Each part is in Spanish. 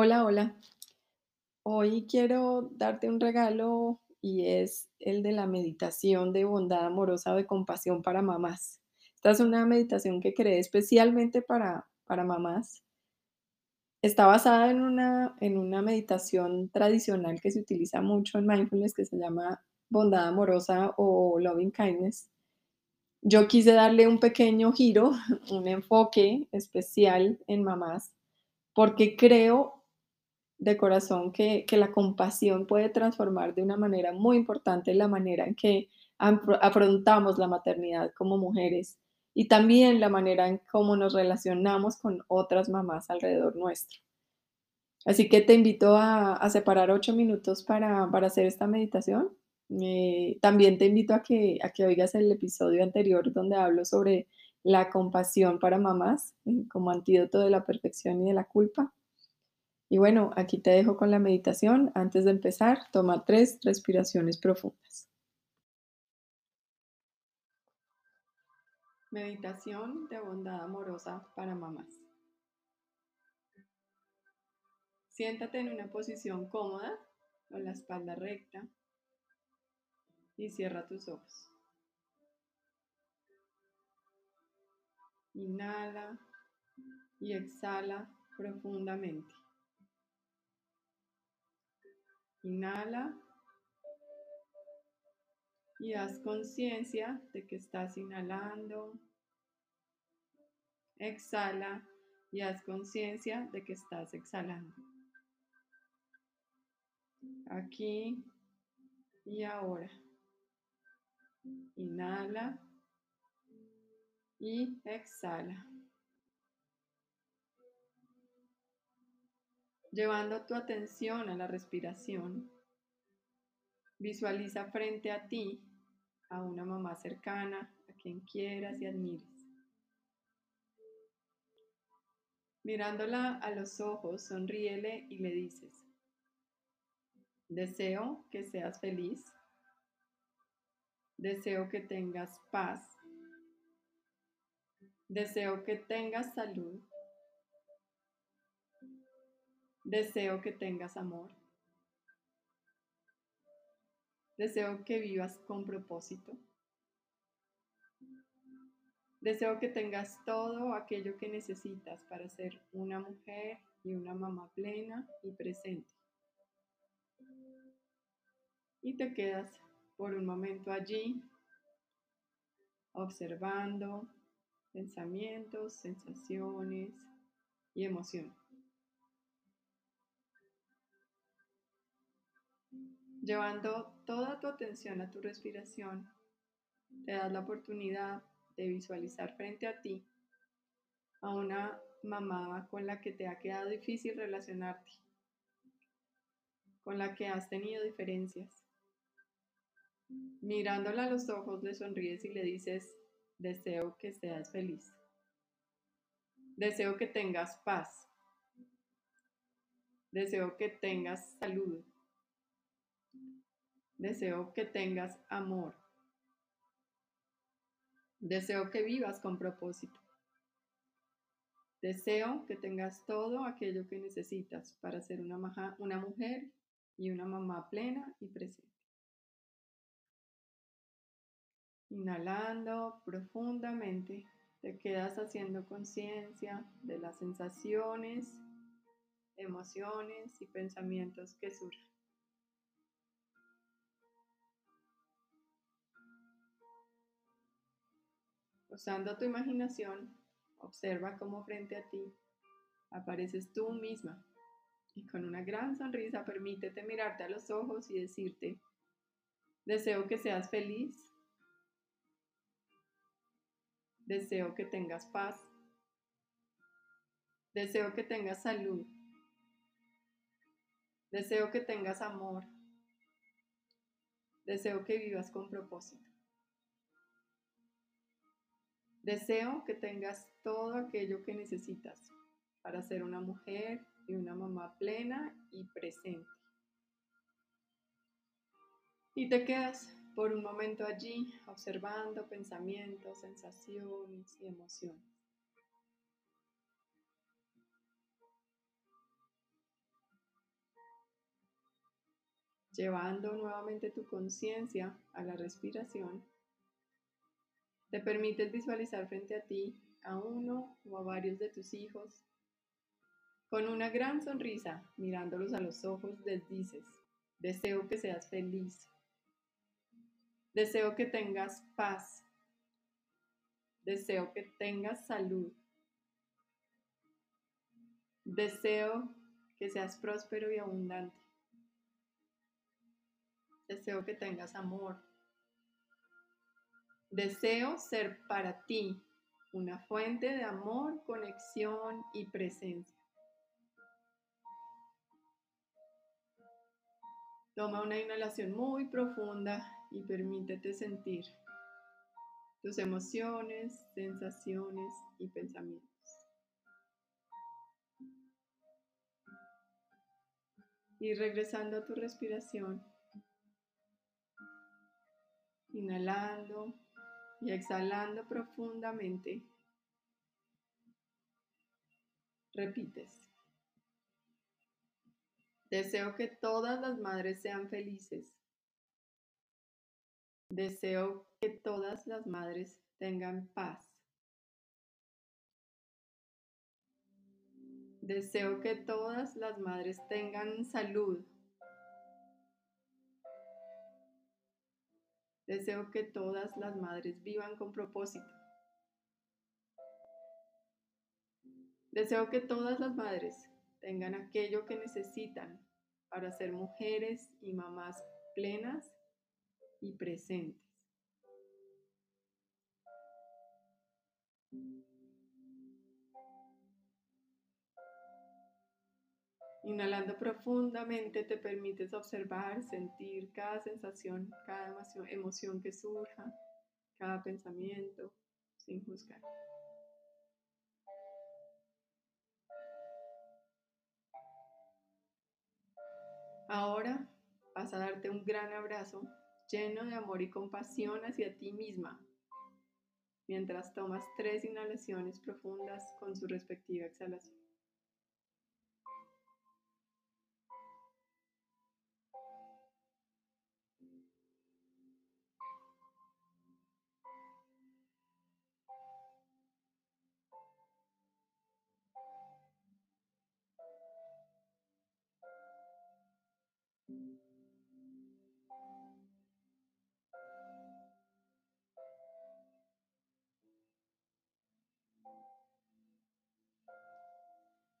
Hola, hola. Hoy quiero darte un regalo y es el de la meditación de bondad amorosa o de compasión para mamás. Esta es una meditación que creé especialmente para, para mamás. Está basada en una, en una meditación tradicional que se utiliza mucho en mindfulness que se llama bondad amorosa o loving kindness. Yo quise darle un pequeño giro, un enfoque especial en mamás, porque creo de corazón que, que la compasión puede transformar de una manera muy importante la manera en que afro- afrontamos la maternidad como mujeres y también la manera en cómo nos relacionamos con otras mamás alrededor nuestro. Así que te invito a, a separar ocho minutos para, para hacer esta meditación. Eh, también te invito a que, a que oigas el episodio anterior donde hablo sobre la compasión para mamás eh, como antídoto de la perfección y de la culpa. Y bueno, aquí te dejo con la meditación. Antes de empezar, toma tres respiraciones profundas. Meditación de bondad amorosa para mamás. Siéntate en una posición cómoda, con la espalda recta y cierra tus ojos. Inhala y exhala profundamente. Inhala y haz conciencia de que estás inhalando. Exhala y haz conciencia de que estás exhalando. Aquí y ahora. Inhala y exhala. Llevando tu atención a la respiración, visualiza frente a ti a una mamá cercana, a quien quieras y admires. Mirándola a los ojos, sonríele y le dices, deseo que seas feliz, deseo que tengas paz, deseo que tengas salud, deseo que tengas amor, deseo que vivas con propósito. Deseo que tengas todo aquello que necesitas para ser una mujer y una mamá plena y presente. Y te quedas por un momento allí, observando pensamientos, sensaciones y emociones. Llevando toda tu atención a tu respiración, te das la oportunidad de visualizar frente a ti a una mamá con la que te ha quedado difícil relacionarte, con la que has tenido diferencias. Mirándola a los ojos, le sonríes y le dices, deseo que seas feliz. Deseo que tengas paz. Deseo que tengas salud. Deseo que tengas amor. Deseo que vivas con propósito. Deseo que tengas todo aquello que necesitas para ser una, mujer y una mamá plena y presente. Inhalando profundamente, te quedas haciendo conciencia de las sensaciones, emociones y pensamientos que surgen. Usando tu imaginación, observa cómo frente a ti apareces tú misma y con una gran sonrisa permítete mirarte a los ojos y decirte, deseo que seas feliz, deseo que tengas paz, deseo que tengas salud, deseo que tengas amor, deseo que vivas con propósito. Deseo que tengas todo aquello que necesitas para ser una mujer y una mamá plena y presente. Y te quedas por un momento allí observando pensamientos, sensaciones y emociones. Llevando nuevamente tu conciencia a la respiración te permites visualizar frente a ti a uno o a varios de tus hijos. Con una gran sonrisa, mirándolos a los ojos, les dices, deseo que seas feliz. Deseo que tengas paz. Deseo que tengas salud. Deseo que seas próspero y abundante. Deseo que tengas amor. Deseo ser para ti una fuente de amor, conexión y presencia. Toma una inhalación muy profunda y permítete sentir tus emociones, sensaciones y pensamientos. Y regresando a tu respiración, inhalando y exhalando profundamente, repites. Deseo que todas las madres sean felices. Deseo que todas las madres tengan paz. Deseo que todas las madres tengan salud. Deseo que todas las madres vivan con propósito. Deseo que todas las madres tengan aquello que necesitan para ser mujeres y mamás plenas y presentes. Inhalando profundamente te permites observar, sentir cada sensación, cada emoción que surja, cada pensamiento, sin juzgar. Ahora vas a darte un gran abrazo lleno de amor y compasión hacia ti misma, mientras tomas tres inhalaciones profundas con su respectiva exhalación.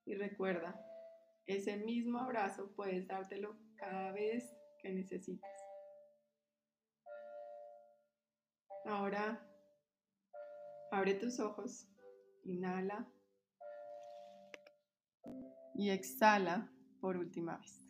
Y recuerda, ese mismo abrazo puedes dártelo cada vez que necesites. Ahora, abre tus ojos, inhala y exhala por última vez.